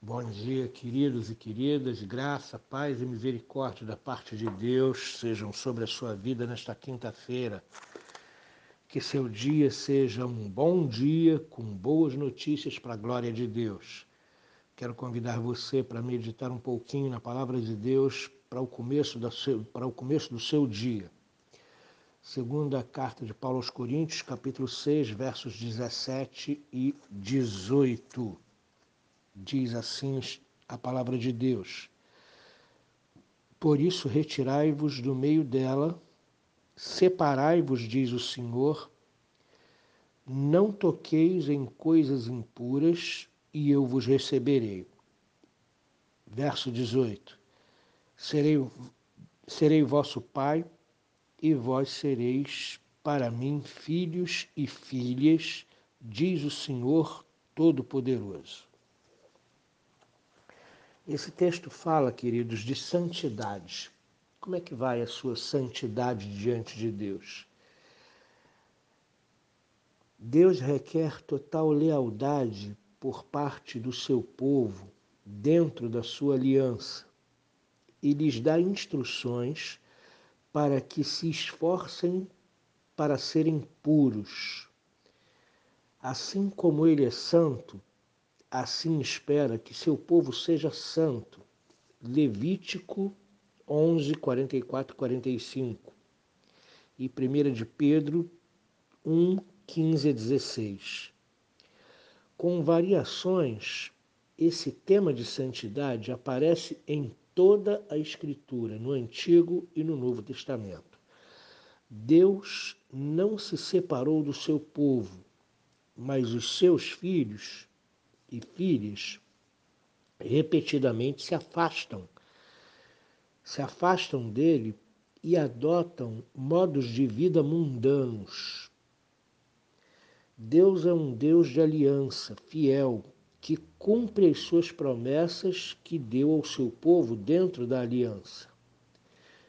Bom dia, queridos e queridas. Graça, paz e misericórdia da parte de Deus sejam sobre a sua vida nesta quinta-feira. Que seu dia seja um bom dia com boas notícias para a glória de Deus. Quero convidar você para meditar um pouquinho na palavra de Deus para o começo, da seu, para o começo do seu dia. Segunda carta de Paulo aos Coríntios, capítulo 6, versos 17 e 18 diz assim a palavra de Deus. Por isso, retirai-vos do meio dela, separai-vos, diz o Senhor, não toqueis em coisas impuras, e eu vos receberei. Verso 18: Serei, serei vosso Pai, e vós sereis para mim filhos e filhas, diz o Senhor Todo-Poderoso. Esse texto fala, queridos, de santidade. Como é que vai a sua santidade diante de Deus? Deus requer total lealdade por parte do seu povo dentro da sua aliança e lhes dá instruções para que se esforcem para serem puros. Assim como ele é santo, assim espera que seu povo seja santo. Levítico 11, 44 45. E 1 de Pedro 1, 15 a 16. Com variações, esse tema de santidade aparece em toda a Escritura, no Antigo e no Novo Testamento. Deus não se separou do seu povo, mas os seus filhos e filhas repetidamente se afastam, se afastam dele e adotam modos de vida mundanos. Deus é um Deus de aliança, fiel, que cumpre as suas promessas que deu ao seu povo dentro da aliança.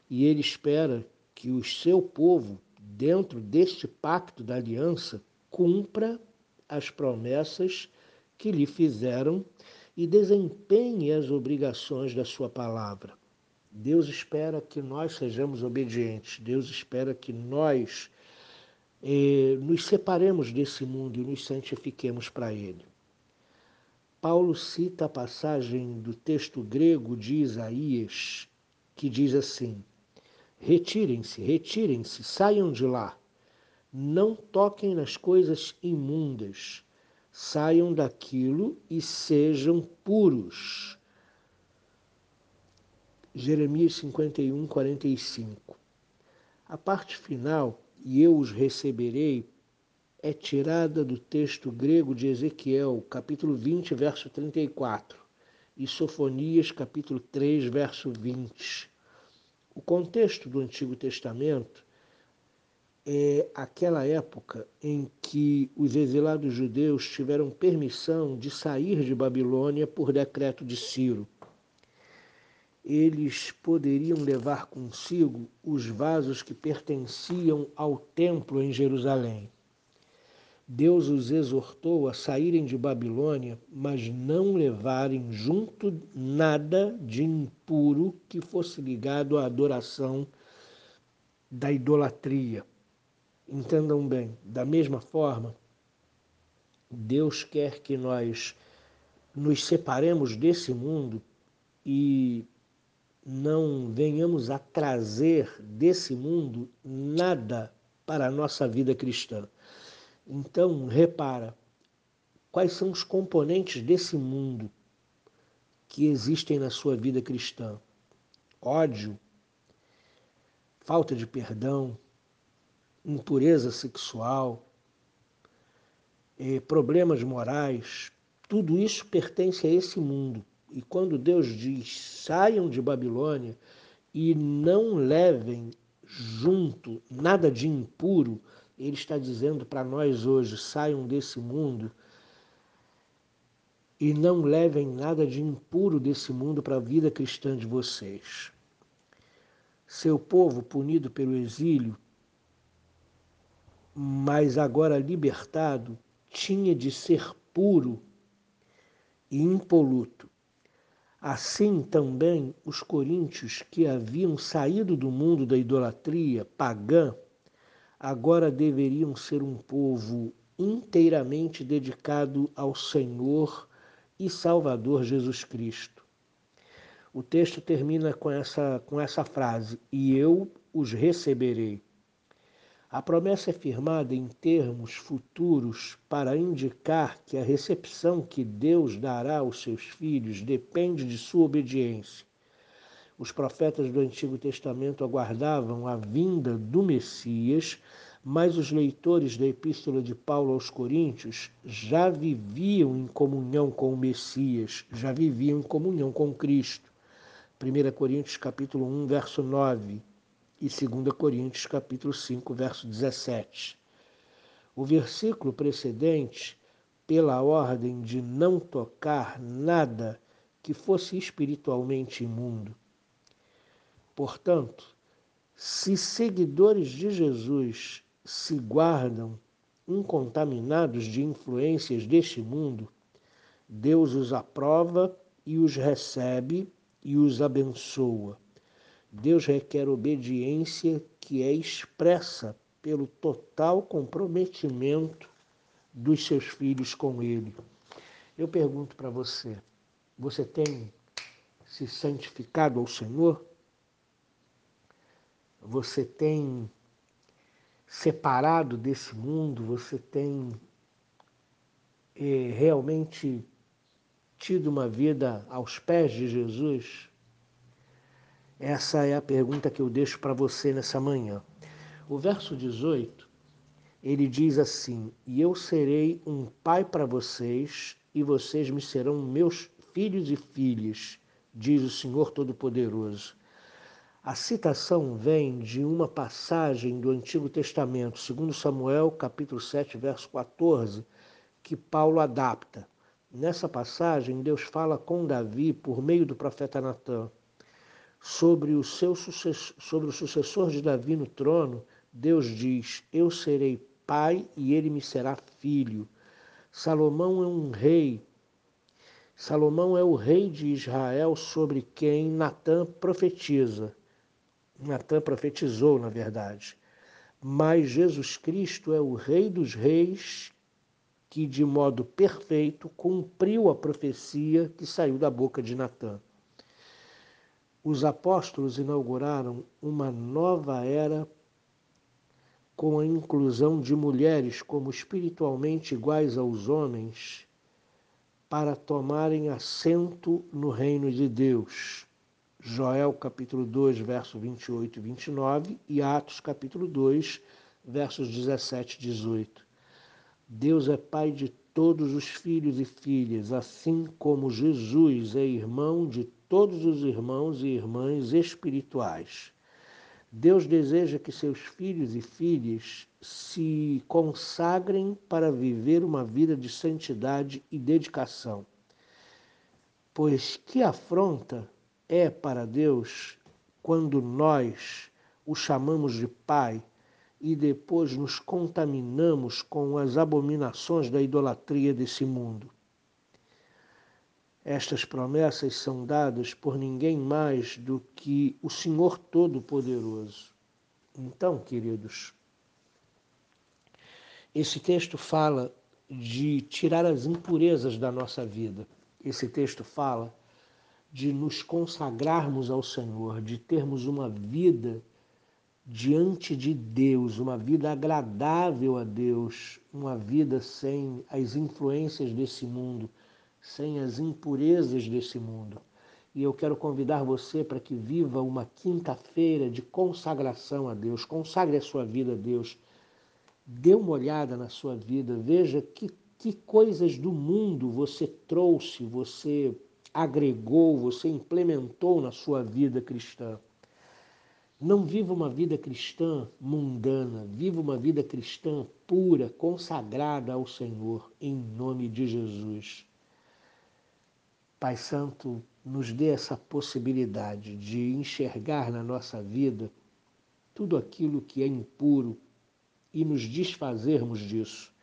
E ele espera que o seu povo, dentro deste pacto da aliança, cumpra as promessas que lhe fizeram e desempenhe as obrigações da sua palavra. Deus espera que nós sejamos obedientes, Deus espera que nós eh, nos separemos desse mundo e nos santifiquemos para Ele. Paulo cita a passagem do texto grego de Isaías, que diz assim: Retirem-se, retirem-se, saiam de lá, não toquem nas coisas imundas saiam daquilo e sejam puros. Jeremias 51, 45. A parte final, e eu os receberei, é tirada do texto grego de Ezequiel, capítulo 20, verso 34, e Sofonias, capítulo 3, verso 20. O contexto do Antigo Testamento é aquela época em que os exilados judeus tiveram permissão de sair de Babilônia por decreto de Ciro. Eles poderiam levar consigo os vasos que pertenciam ao templo em Jerusalém. Deus os exortou a saírem de Babilônia, mas não levarem junto nada de impuro que fosse ligado à adoração da idolatria. Entendam bem, da mesma forma, Deus quer que nós nos separemos desse mundo e não venhamos a trazer desse mundo nada para a nossa vida cristã. Então, repara, quais são os componentes desse mundo que existem na sua vida cristã? Ódio, falta de perdão, impureza sexual, problemas morais, tudo isso pertence a esse mundo. E quando Deus diz saiam de Babilônia e não levem junto nada de impuro, Ele está dizendo para nós hoje: saiam desse mundo e não levem nada de impuro desse mundo para a vida cristã de vocês. Seu povo punido pelo exílio mas agora libertado, tinha de ser puro e impoluto. Assim também os coríntios que haviam saído do mundo da idolatria pagã, agora deveriam ser um povo inteiramente dedicado ao Senhor e Salvador Jesus Cristo. O texto termina com essa, com essa frase: E eu os receberei. A promessa é firmada em termos futuros para indicar que a recepção que Deus dará aos seus filhos depende de sua obediência. Os profetas do Antigo Testamento aguardavam a vinda do Messias, mas os leitores da Epístola de Paulo aos Coríntios já viviam em comunhão com o Messias, já viviam em comunhão com Cristo. 1 Coríntios capítulo 1, verso 9 e 2 Coríntios capítulo 5, verso 17. O versículo precedente, pela ordem de não tocar nada que fosse espiritualmente imundo. Portanto, se seguidores de Jesus se guardam incontaminados de influências deste mundo, Deus os aprova e os recebe e os abençoa. Deus requer obediência que é expressa pelo total comprometimento dos seus filhos com Ele. Eu pergunto para você: você tem se santificado ao Senhor? Você tem separado desse mundo? Você tem é, realmente tido uma vida aos pés de Jesus? Essa é a pergunta que eu deixo para você nessa manhã. O verso 18, ele diz assim: E eu serei um pai para vocês, e vocês me serão meus filhos e filhas, diz o Senhor Todo-Poderoso. A citação vem de uma passagem do Antigo Testamento, segundo Samuel, capítulo 7, verso 14, que Paulo adapta. Nessa passagem, Deus fala com Davi por meio do profeta Natan sobre o seu sobre o sucessor de Davi no trono, Deus diz: Eu serei pai e ele me será filho. Salomão é um rei. Salomão é o rei de Israel sobre quem Natã profetiza. Natã profetizou, na verdade. Mas Jesus Cristo é o rei dos reis que de modo perfeito cumpriu a profecia que saiu da boca de Natã os apóstolos inauguraram uma nova era com a inclusão de mulheres como espiritualmente iguais aos homens para tomarem assento no reino de Deus. Joel capítulo 2, verso 28 e 29 e Atos capítulo 2, versos 17 e 18. Deus é pai de todos os filhos e filhas, assim como Jesus é irmão de todos os irmãos e irmãs espirituais. Deus deseja que seus filhos e filhas se consagrem para viver uma vida de santidade e dedicação. Pois que afronta é para Deus quando nós o chamamos de Pai e depois nos contaminamos com as abominações da idolatria desse mundo. Estas promessas são dadas por ninguém mais do que o Senhor Todo-Poderoso. Então, queridos, esse texto fala de tirar as impurezas da nossa vida. Esse texto fala de nos consagrarmos ao Senhor, de termos uma vida diante de Deus, uma vida agradável a Deus, uma vida sem as influências desse mundo, sem as impurezas desse mundo. E eu quero convidar você para que viva uma quinta-feira de consagração a Deus. Consagre a sua vida a Deus. Dê uma olhada na sua vida, veja que, que coisas do mundo você trouxe, você agregou, você implementou na sua vida cristã. Não viva uma vida cristã mundana, viva uma vida cristã pura, consagrada ao Senhor, em nome de Jesus. Pai Santo, nos dê essa possibilidade de enxergar na nossa vida tudo aquilo que é impuro e nos desfazermos disso.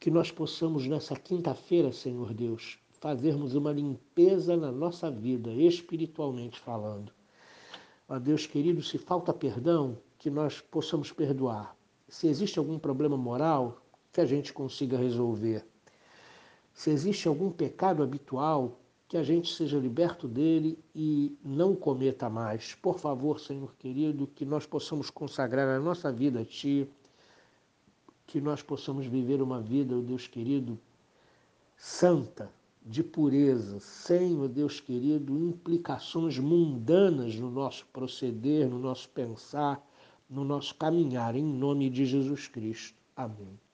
Que nós possamos, nessa quinta-feira, Senhor Deus, fazermos uma limpeza na nossa vida, espiritualmente falando. Ó Deus querido, se falta perdão, que nós possamos perdoar. Se existe algum problema moral, que a gente consiga resolver. Se existe algum pecado habitual, que a gente seja liberto dele e não cometa mais. Por favor, Senhor querido, que nós possamos consagrar a nossa vida a Ti, que nós possamos viver uma vida, oh Deus querido, santa, de pureza, sem, oh Deus querido, implicações mundanas no nosso proceder, no nosso pensar, no nosso caminhar, em nome de Jesus Cristo. Amém.